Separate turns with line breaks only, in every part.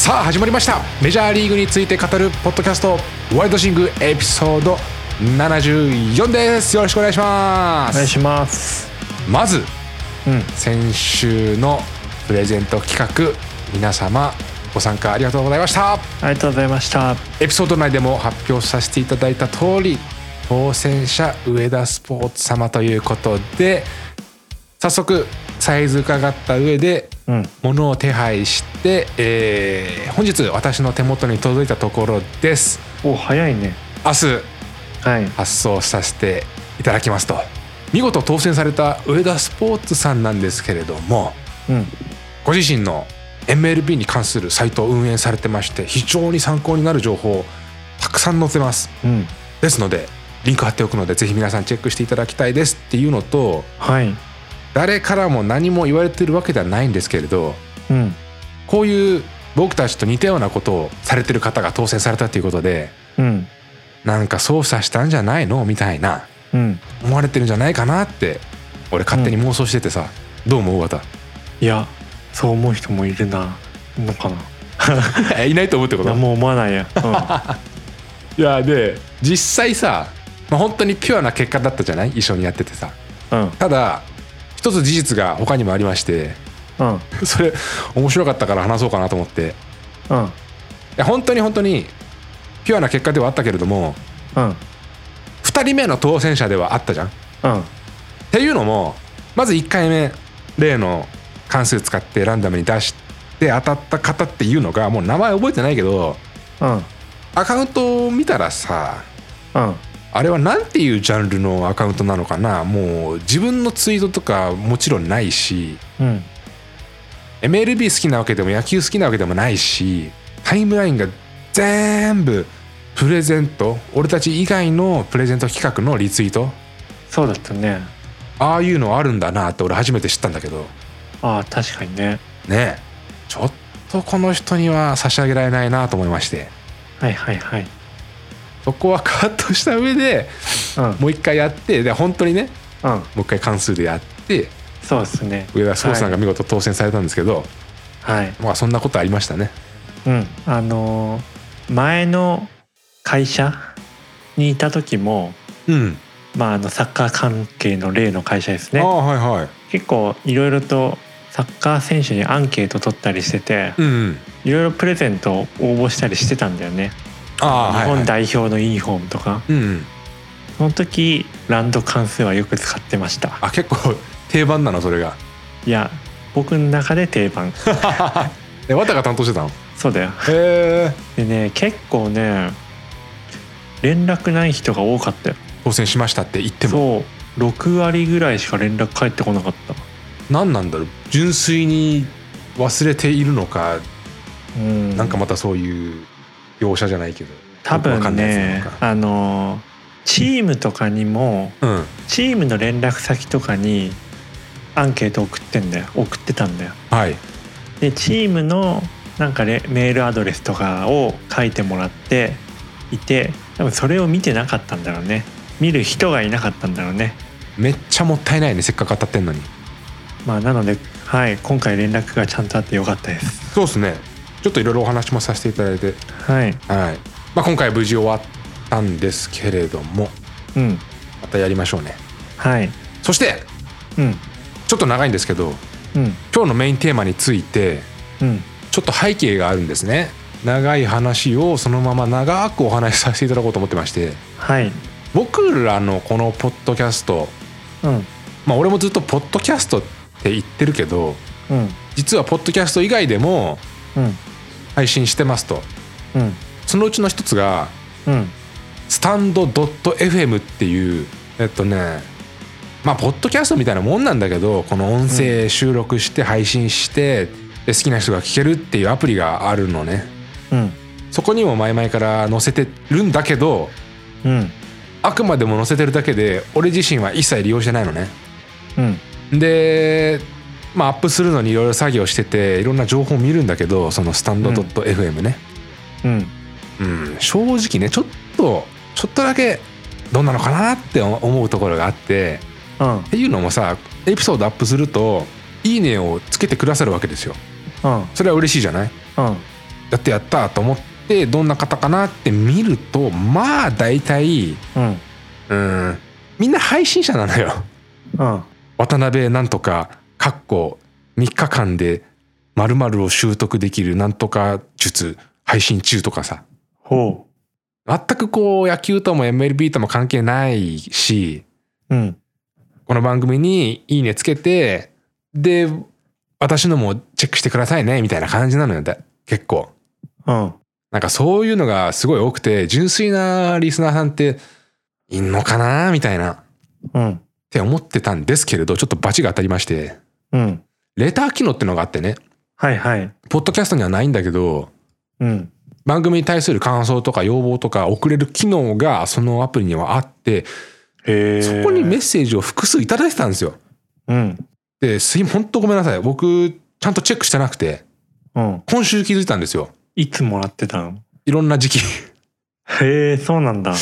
さあ始まりました。メジャーリーグについて語るポッドキャストワイルドシングエピソード74です。よろしくお願いします。
お願いします。
まず
うん。
先週のプレゼント企画皆様ご参加ありがとうございました。
ありがとうございました。
エピソード内でも発表させていただいた通り当選者上田スポーツ様ということで早速サイズ伺った上で
うん。
物を手配して、えー本日私の手元に届いたところです。
お早いね。
明日
はい。
発送させていただきますと。見事当選された上田スポーツさんなんですけれども
うん。
ご自身の MLB に関するサイトを運営されてまして非常に参考になる情報をたくさん載せます。
うん。
ですのでリンク貼っておくのでぜひ皆さんチェックしていただきたいですっていうのと
はい
誰からも何も言われてるわけではないんですけれど
うん。
こういう僕たちと似たようなことをされてる方が当選されたということで
うん。
なんか操作したんじゃないの？みたいな
うん。
思われてるんじゃないかなって俺勝手に妄想しててさ、どう思う？わた
いやそう思う人もいるなのかな。
えいないと思うってこと？
何も思わないや
いやで実際さ、まあ、本当にピュアな結果だったじゃない？一緒にやっててさ。
うんうん。
ただ一つ事実が他にもありまして
うん。
それ面白かったから話そうかなと思って。い
うん。
や本当に本当にピュアな結果ではあったけれども
うん。
2人目の当選者ではあったじゃん。っ
うん。
ていうのもまず1回目例の関数使ってランダムに出して当たった方っていうのがもう名前覚えてないけど
うん。
アカウントを見たらさ
うん
あれは何ていうジャンルのアカウントなのかな？もう自分のツイートとかもちろんないし。
うん。
MLB 好きなわけでも野球好きなわけでもないし。タイムラインが全部プレゼント。俺たち以外のプレゼント企画のリツイート。
そうだったね。
ああいうのあるんだなって俺初めて知ったんだけど。
ああ確かにね。
ね。えちょっとこの人には差し上げられないなと思いまして。
はいはいはい
そこはカットした上で
うん。
もう一回やってで本当にね
うん。
もう一回関数でやって
そうですね。
上田壮さんが見事当選されたんですけど、
はい。
まあそんなことありましたね。
うん。あのー前の会社にいた時も
うん。
まああのサッカー関係の例の会社ですね。
ああはいはい。
結構いろいろとサッカー選手にアンケート取ったりしてていろいろプレゼントを応募したりしてたんだよね
あ
日本
はい、
代表のユニフォームとか。
うんうん。
その時ランド関数はよく使ってました。
あ結構定番なのそれが。
いや僕の中で定番。
え綿が担当してたの？
そうだよ。
へえ
でね結構ね連絡ない人が多かったよ。
当選しましたって言っても。
そう。6割ぐらいしか連絡返ってこなかった。
何なんだろう？純粋に忘れているのか、
うん。
なんかまたそういう業者じゃないけど。
多分ねあのチームとかにも
うん。
チームの連絡先とかにアンケート送ってんだよ。送ってたんだよ。
はい。
でチームのなんかレメールアドレスとかを書いてもらっていて多分それを見てなかったんだろうね。見る人がいなかったんだろうね。
めっちゃもったいないねせっかく当たってんのに。
まあなのではい今回連絡がちゃんとあってよかったです。
そうですねちょっといろいろお話もさせていただいて。
はい。
はい。まあ今回無事終わったんですけれども。
うん。
またやりましょうね。
はい。
そして
うん。
ちょっと長いんですけど
うん。
今日のメインテーマについて
うん。
ちょっと背景があるんですね。長い話をそのまま長くお話しさせていただこうと思ってまして。
はい。
僕らのこのポッドキャスト
うん。
まあ俺もずっとポッドキャストって言ってるけど
うん。
実はポッドキャスト以外でも
うん
配信してますと。
うん。
そのうちの一つが
うん。
スタンド .fm っていうえっとねまあポッドキャストみたいなもんなんだけどこの音声収録して配信して、で好きな人が聞けるっていうアプリがあるのね。
うん。
そこにも前々から載せてるんだけど
うん。
あくまでも載せてるだけで俺自身は一切利用してないのね。
うん。
でまあアップするのにいろいろ作業してていろんな情報を見るんだけどそのスタンド .fm ね、
うん。
うん、正直ねちょっとちょっとだけどんなのかなって思うところがあって
うん。
っていうのもさエピソードアップすると「いいね」をつけてくださるわけですよ。
うん。
それは嬉しいじゃない？
うん。
やってやったと思ってどんな方かなって見るとまあ大体
うん。
うん。みんな配信者なのよ。
うん。
渡辺なんとかかっこ3日間で〇〇を習得できるなんとか術配信中とかさ。
ほ
全くこう野球とも MLB とも関係ないし
ううん。
この番組にいいねつけてで私のもチェックしてくださいねみたいな感じなのよだ結構。
うん。
なんかそういうのがすごい多くて純粋なリスナーさんっていんのかなみたいな。っ
うん。
て思ってたんですけれどちょっとバチが当たりまして
うん。
レター機能ってのがあってね。
はいはい。
ポッドキャストにはないんだけど
うん。
番組に対する感想とか要望とか送れる機能がそのアプリにはあってそこにメッセージを複数いただいてたんですよ。
うん。
ですい本当ごめんなさい。僕ちゃんとチェックしてなくて
うん。
今週気づいたんですよ。
いつもらってたの？
いろんな時期。
へえそうなんだ。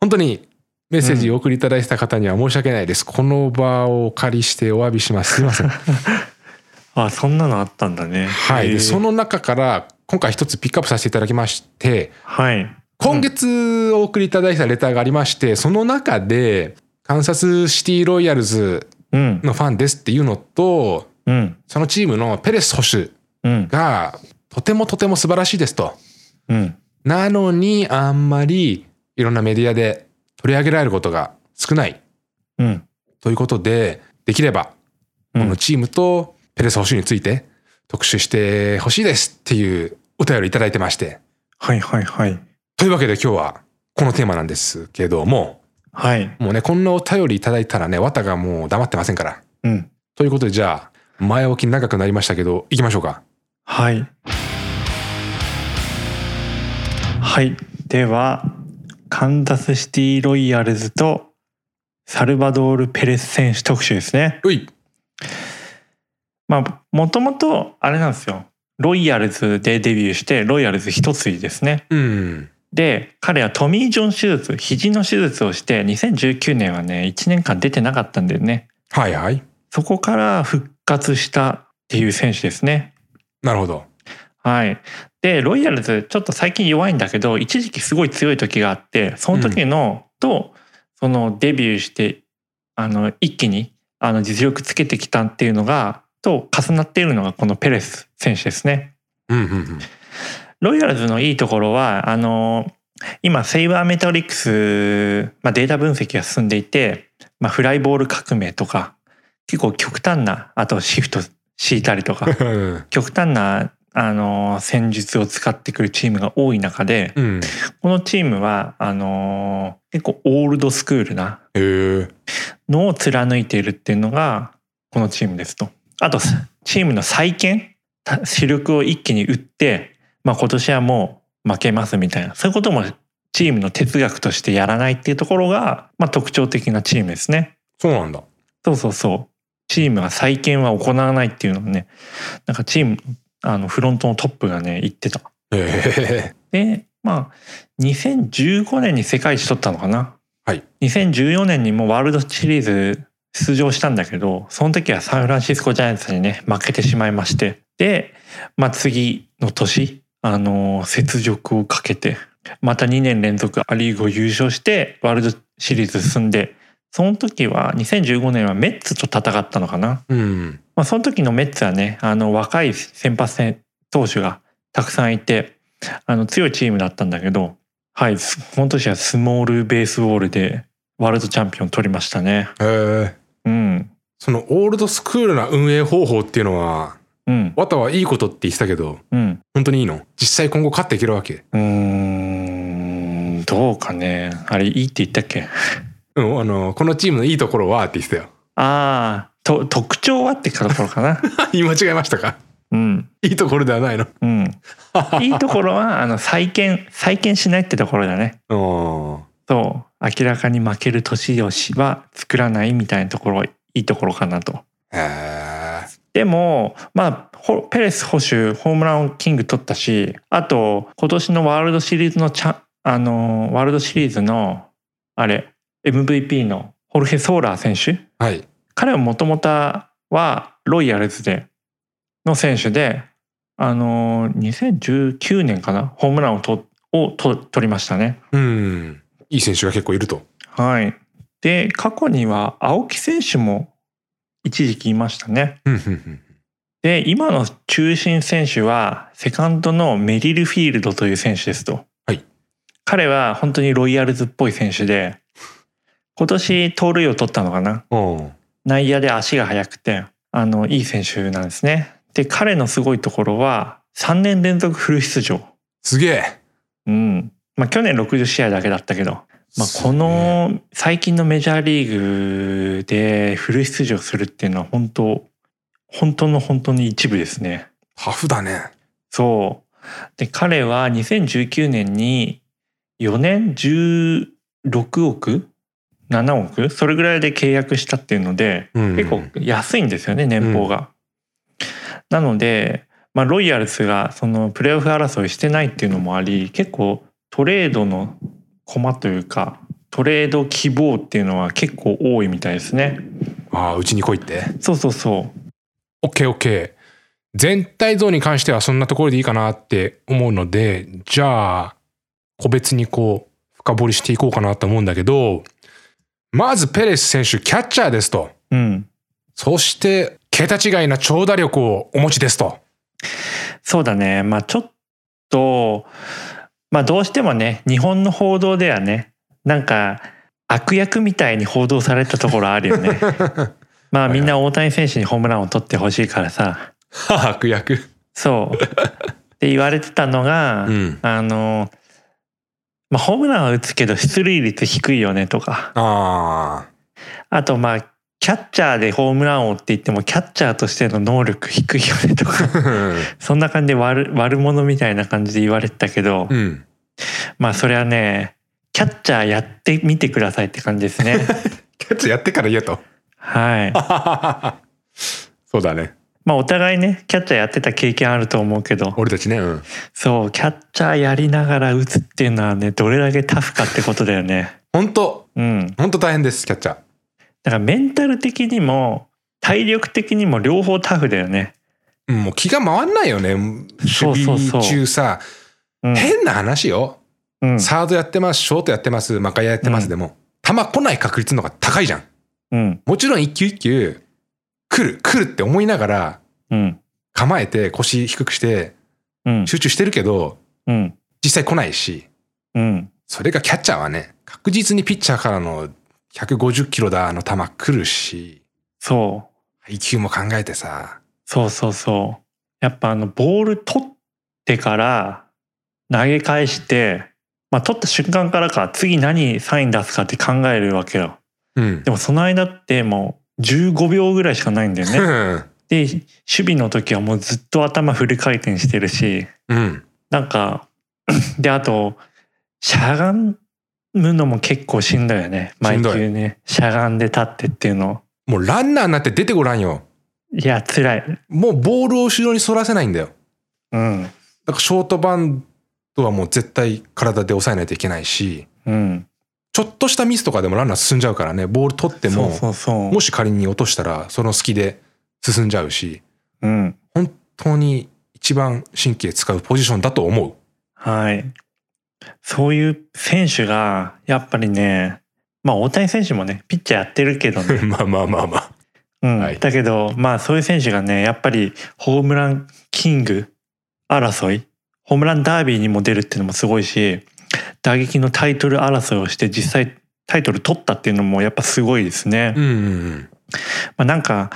本当にメッセージをお送りいただいてた方には申し訳ないです、この場をお借りしてお詫びします。すいません。
あそんなのあったんだね。
はい。その中から今回一つピックアップさせていただきまして
はい。
今月お送りいただいたレターがありましてその中でカンサスシティロイヤルズ
うん。
のファンですっていうのと
うん。
そのチームのペレス捕手
うん。
がとてもとても素晴らしいですと。
うん。
なのにあんまりいろんなメディアで取り上げられることが少ない。
うん。
ということでできれば
うん。
このチームとペレス捕手について特集してほしいですっていうお便りいただいてまして。
はいはいはい。
というわけで今日はこのテーマなんですけども
はい。
もうねこんなお便りいただいたらね綿がもう黙ってませんから。
うん。
ということでじゃあ前置き長くなりましたけど行きましょうか。
はい。はい。ではカンザスシティロイヤルズとサルバドール・ペレス選手特集ですね。まあもともとあれなんですよ。ロイヤルズでデビューしてロイヤルズ一筋ですね。
うん。
で彼はトミー・ジョン手術肘の手術をして2019年はね1年間出てなかったんだよね。
はいはい。
そこから復活したっていう選手ですね。
なるほど
はい。でロイヤルズちょっと最近弱いんだけど一時期すごい強い時があってその時の、とそのデビューしてあの一気にあの実力つけてきたっていうのがと重なっているのがこのペレス選手ですね。
うんうんうん。
ロイヤルズのいいところはあの今セイバーメトリックス、まあ、データ分析が進んでいて、まあ、フライボール革命とか結構極端なあとシフト敷いたりとか極端なあの戦術を使ってくるチームが多い中で
うん
このチームはあの結構オールドスクールなのを貫いているっていうのがこのチームですと。あとチームの再建た主力を一気に打って、まあ、今年はもう負けますみたいなそういうこともチームの哲学としてやらないっていうところが、まあ、特徴的なチームですね。
そうなんだ
そうそうそう。チームは再建は行わないっていうのをねなんかチームあのフロントのトップがね言ってた。
へえ
でまあ2015年に世界一取ったのかな。
はい
2014年にもワールドシリーズ出場したんだけどその時はサンフランシスコジャイアンツにね負けてしまいましてで、まあ、次の年あの雪辱をかけてまた2年連続ア・リーグを優勝してワールドシリーズ進んでその時は2015年はメッツと戦ったのかな。
うん。
まあ、その時のメッツはねあの若い先発戦投手がたくさんいてあの強いチームだったんだけどはいすこの年はスモールベースボールでワールドチャンピオン取りましたね。
へえ。
うん。
そのオールドスクールな運営方法っていうのは
うん。
わたはいいことって言ってたけど
うん。
本当にいいの？実際今後勝っていけるわけ？
うーんどうかね。あれいいって言ったっけ？
うんあのこのチームのいいところはって言ってたよ。
ああと特徴はってところかな？
言い間違えましたか？
うん。
いいところではないの？
うん。いいところはあの再建再建しないってところだね。
うん
そう。明らかに負ける年吉は作らないみたいなところはいいところかなと。
へえ
でもまあほペレス捕手ホームランキング取ったしあと今年のワールドシリーズのチャあのワールドシリーズのあれ MVP のホルヘ・ソーラー選手
はい
彼はもともとはロイヤルズでの選手であの2019年かなホームランをとをと取りましたね。
うん。いい選手が結構いると。
はい。で過去には青木選手も一時期いましたね。
うんうんうん
で今の中心選手はセカンドのメリルフィールドという選手ですと。
はい
彼は本当にロイヤルズっぽい選手で今年盗塁を取ったのかな？内野で足が速くてあのいい選手なんですね。で彼のすごいところは3年連続フル出場。
すげえ。
うん。まあ去年60試合だけだったけど、まあ、この最近のメジャーリーグでフル出場するっていうのは本当本当の本当に一部ですね。
タフだね。
そう。で彼は2019年に4年16億7億？それぐらいで契約したっていうので、
うん
結構安いんですよね年俸が。なので、まあ、ロイヤルズがそのプレーオフ争いしてないっていうのもあり結構トレードの駒というかトレード希望っていうのは結構多いみたいですね。
ああ、うちに来いって？
そうそうそう。
オッケーオッケー。全体像に関してはそんなところでいいかなって思うので、じゃあ、個別にこう、深掘りしていこうかなと思うんだけど、まずペレス選手、キャッチャーですと。
うん。
そして、桁違いな長打力をお持ちですと。
そうだね。まあちょっと、まあどうしてもね、日本の報道ではね、なんか悪役みたいに報道されたところあるよね。まあみんな大谷選手にホームランを取ってほしいからさ、
悪役。
そう。って言われてたのが、
うん。
あの、まあホームランは打つけど出塁率低いよねとか、
あ
あとまあキャッチャーでホームラン王って言ってもキャッチャーとしての能力低いよねとか、
あ。
そんな感じで悪悪者みたいな感じで言われてたけど、
うん。
まあそれはね、キャッチャーやってみてくださいって感じですね。
キャッチャーやってから言えと。
はい。
そうだね。
まあお互いね、キャッチャーやってた経験あると思うけど、
俺たちね。うん。
そう、キャッチャーやりながら打つっていうのはね、どれだけタフかってことだよね。
本当
うん。
本当大変です、キャッチャー。
だからメンタル的にも、体力的にも両方タフだよね。
うんもう気が回んないよね。
そう
守
そうそう
備中さ、
うん。
変な話よ。
うん。
サードやってます、ショートやってます、マカヤやってますでも、球来ない確率の方が高いじゃん。
うん。
もちろん一球一球、来る、来るって思いながら、
うん。
構えて腰低くして
うん。
集中してるけど、
うん。
実際来ないし、
うん。
それがキャッチャーはね、確実にピッチャーからの150キロだの球来るし、
そう。
配球も考えてさ、
そうそうそう。やっぱあのボール取ってから投げ返して、まあ取った瞬間からか次何サイン出すかって考えるわけよ。
うん。
でもその間ってもう15秒ぐらいしかないんだよね。で、守備の時はもうずっと頭フル回転してるし、
うん。
なんか、で、あと、しゃがむのも結構しんどいよね。毎球ね。しゃがんで立ってっていうの。
もうランナーになって出てごらんよ。
いや、辛い。
もうボールを後ろに反らせないんだよ。
うん。
だからショートバンドはもう絶対体で抑えないといけないし、
うん。
ちょっとしたミスとかでもランナー進んじゃうからね、ボール取っても。もし仮に落としたらその隙で進んじゃうし、
うん。
本当に一番神経使うポジションだと思う。
はい。そういう選手が、やっぱりね、まあ大谷選手もね、ピッチャーやってるけどね。
まあまあまあまあ。
うん。
はい
だけど、まあそういう選手がね、やっぱりホームランキング争い、ホームランダービーにも出るっていうのもすごいし、打撃のタイトル争いをして実際タイトル取ったっていうのもやっぱすごいですね。
うんうん
まあなんか、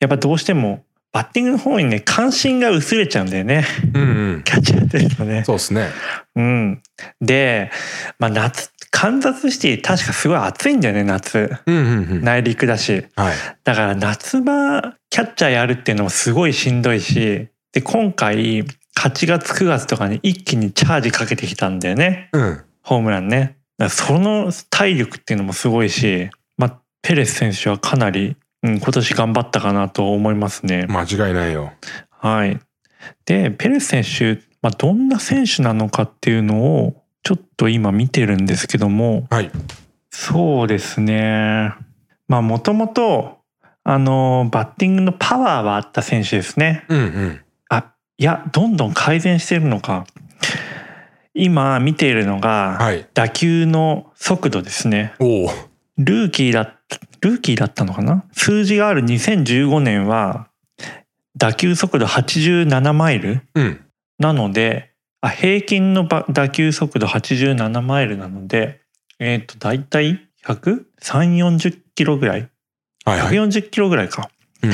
やっぱどうしてもバッティングの方にね、関心が薄れちゃうんだよね。
うん。うんうん。
キャッチャーやってるとね。
そうですね。
うん。で、まあ夏、カンザスシティ確かすごい暑いんだよね、夏。
うんうんうん。
内陸だし。
はい。
だから夏場、キャッチャーやるっていうのもすごいしんどいし、で、今回、8月9月とかに一気にチャージかけてきたんだよね。
うん。
ホームランね。その体力っていうのもすごいし、まあ、ペレス選手はかなり、うん、今年頑張ったかなと思いますね。
間違いないよ。
はい。で、ペレス選手、まあ、どんな選手なのかっていうのを、ちょっと今見てるんですけども、
はい。
そうですね。まあ、もともと、あの、バッティングのパワーはあった選手ですね。
うんうん。
あ、いやどんどん改善してるのか。今見ているのが、
はい。
打球の速度ですね。ルーキーだったルーキーだったのかな？数字がある2015年は打球速度87マイル
うん。
なのであ平均のば打球速度87マイルなのでえっ、と大体13040キロぐらい？
はいはい、
140キロぐらいか。
うん、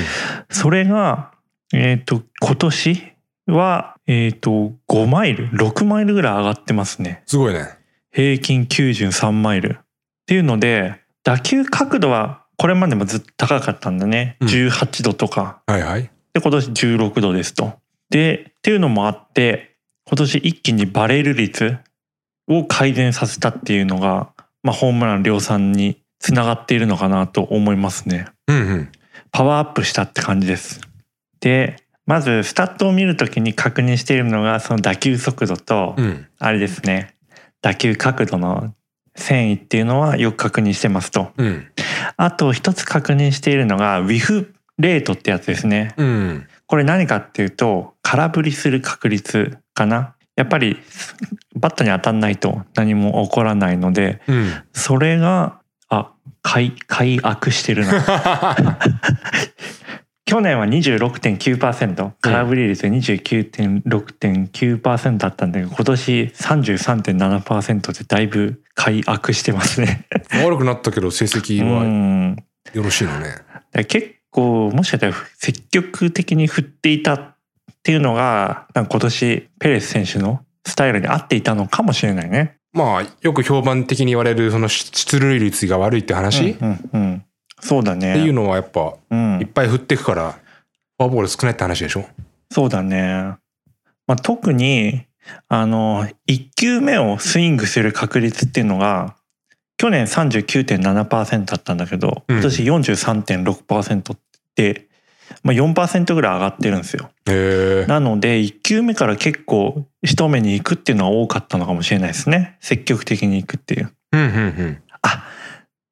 それがえっ、と今年はえっ、と5マイル6マイルぐらい上がってますね。
すごいね。
平均93マイル。っていうので打球角度はこれまでもずっと高かったんだね、
うん。
18度とか。
はいはい。
で今年16度ですと。でっていうのもあって今年一気にバレル率を改善させたっていうのが、まあ、ホームラン量産につながっているのかなと思いますね。
うんうん。
パワーアップしたって感じです。でまずスタットを見るときに確認しているのがその打球速度と、
うん
あれですね打球角度の繊維っていうのはよく確認してますと。
うん
あと一つ確認しているのがウィフレートってやつですね。
うん
これ何かっていうと空振りする確率かな。やっぱりバットに当たんないと何も起こらないので
うん
それがあ開開悪してるな 去年は26.9%空振り率29.6.9%だったんだけど今年33.7%でだいぶ開悪してますね。
悪くなったけど成績
う
は
ん
よろしいのね。
結構もしかしたら積極的に振っていたっていうのが今年ペレス選手のスタイルに合っていたのかもしれないね。
まあよく評判的に言われるその出塁率が悪いって話、っ
うんうんうん、そうだね。
ていうのはやっぱ
うん
いっぱい振っていくからフォアボール少ないって話でしょ？
そうだね。まあ、特にあの1球目をスイングする確率っていうのが去年39.7%だったんだけど
うん
今年43.6%って、まあ、4%ぐらい上がってるんですよ。なので1球目から結構一目に行くっていうのは多かったのかもしれないですね積極的に行くっていう。
うんうんうん
あ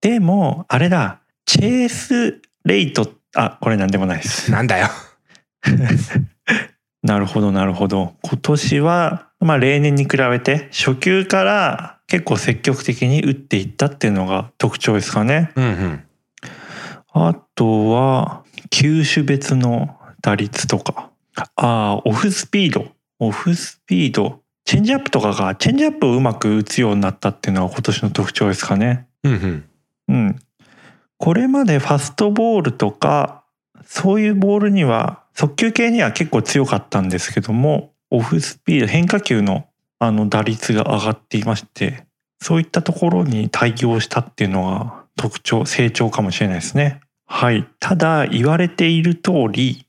でもあれだチェイスレイトあこれなんでもないです。
なんだよ
なるほどなるほど今年はまあ例年に比べて初球から結構積極的に打っていったっていうのが特徴ですかね。
うんうん
あとは球種別の打率とかああオフスピードオフスピードチェンジアップとかがチェンジアップをうまく打つようになったっていうのは今年の特徴ですかね。
うんうん
うん。これまでファストボールとかそういうボールには速球系には結構強かったんですけどもオフスピード変化球のあの打率が上がっていましてそういったところに対応したっていうのが特徴成長かもしれないですね。はい。ただ言われている通り、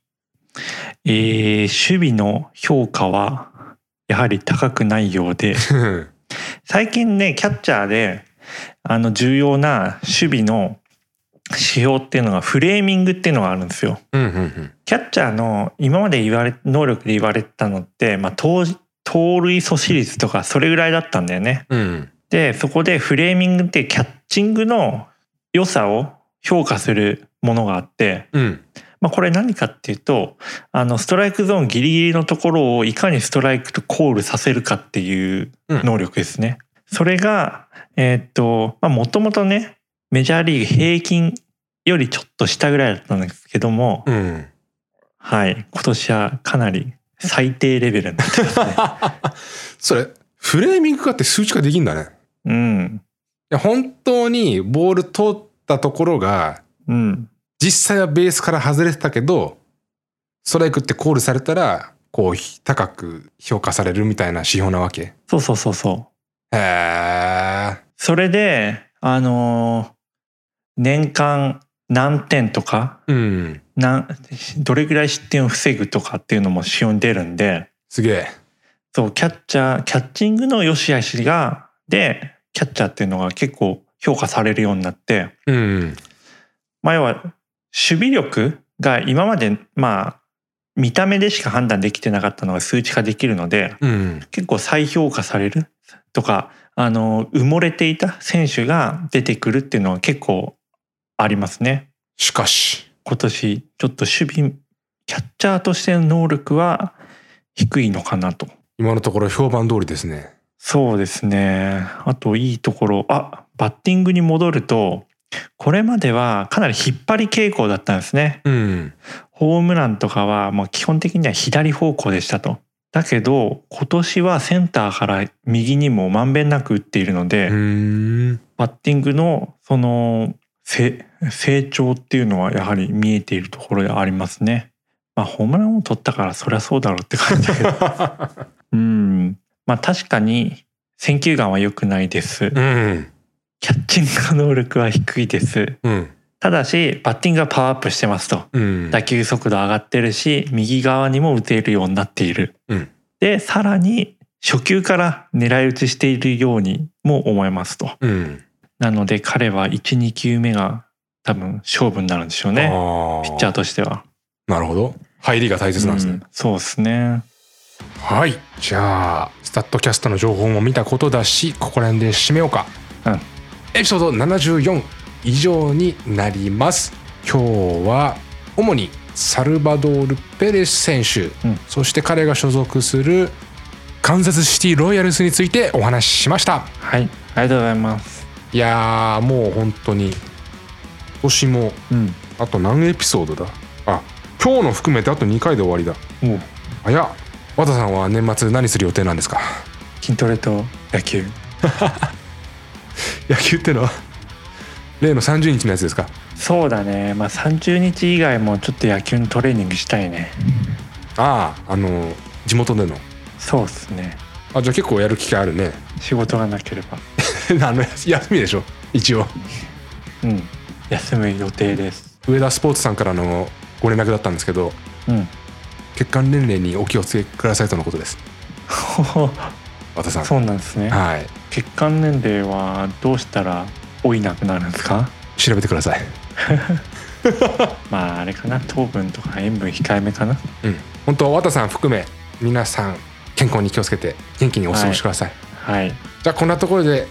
えー守備の評価はやはり高くないようで 最近ねキャッチャーであの重要な守備の指標っていうのがフレーミングっていうのがあるんですよ。
うんうんうん
キャッチャーの今まで言われ能力で言われてたのって、まあ、盗盗塁阻止率とかそれぐらいだったんだよね。
うん
でそこでフレーミングってキャッチングの良さを評価するものがあって、
うん
まあ、これ何かっていうとあのストライクゾーンギリギリのところをいかにストライクとコールさせるかっていう能力ですね。それがえーっともともとねメジャーリーグ平均よりちょっと下ぐらいだったんですけども、
うん
はい。今年はかなり最低レベルになってますね。
それフレーミング化って数値化できんだね。い
うん。
や本当にボール通ったところが
うん。
実際はベースから外れてたけどストライクってコールされたらこう高く評価されるみたいな指標なわけ。
そうそうそうそう。
へえ
それであのー年間何点とか
うん。
どれぐらい失点を防ぐとかっていうのも指標に出るんで。す
げえ。
そうキャッチャーキャッチングの良し悪しがでキャッチャーっていうのが結構評価されるようになって、
うん。
まあ、要は守備力が今までまあ見た目でしか判断できてなかったのが数値化できるので
うん。
結構再評価されるとかあの埋もれていた選手が出てくるっていうのは結構ありますね。
しかし
今年ちょっと守備キャッチャーとしての能力は低いのかなと。
今のところ評判通りですね
そうですね。あといいところ、あ、バッティングに戻ると、これまではかなり引っ張り傾向だったんですね。
うん
ホームランとかはもう基本的には左方向でしたと。だけど今年はセンターから右にもまんべんなく打っているので、バッティングのそのせ成長っていうのはやはり見えているところでありますね。まあホームランを取ったからそりゃそうだろうって感じだけど。うん。まあ確かに選球眼は良くないです。
うん
キャッチング能力は低いです。
うん
ただしバッティングはパワーアップしてますと。
うん
打球速度上がってるし右側にも打てるようになっている。
うん
でさらに初球から狙い撃ちしているようにも思えますと。
うん
なので彼は12球目が多分勝負になるんでしょうね。
あ
ピッチャーとしては。
なるほど入りが大切なんですね、
うんそうですね。
はいじゃあスタッドキャストの情報も見たことだしここら辺で締めようか、
うん
エピソード74以上になります今日は主にサルバドール・ペレス選手、
うん
そして彼が所属するカンザスシティ・ロイヤルズについてお話ししました
はい。ありがとうございます。
いやーもう本当に今年も
うん。
あと何エピソードだ？あ今日の含めてあと2回で終わりだ早っ和田さんは年末何する予定なんですか？
筋トレと野球。
野球ってのは？例の30日のやつですか？
そうだね。まあ30日以外もちょっと野球のトレーニングしたいね。
あああの地元での
そうですね。
あじゃあ結構やる機会あるね
仕事がなければ。
あの休みでしょ？一応。
うん。休む予定です。
上田スポーツさんからのご連絡だったんですけど
うん。
血管年齢にお気をつけくださいとのことです。和田さん。
そうなんですね。
はい。
血管年齢はどうしたら老いなくなるんですか？
調べてください。
まああれかな。糖分とか塩分控えめかな。
うん。本当和田さん含め皆さん健康に気をつけて元気にお過ごしください、
はい。
じゃあこんなところで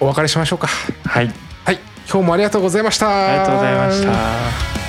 お別れしましょうか。
はい。
はい。今日もありがとうございました。
ありがとうございました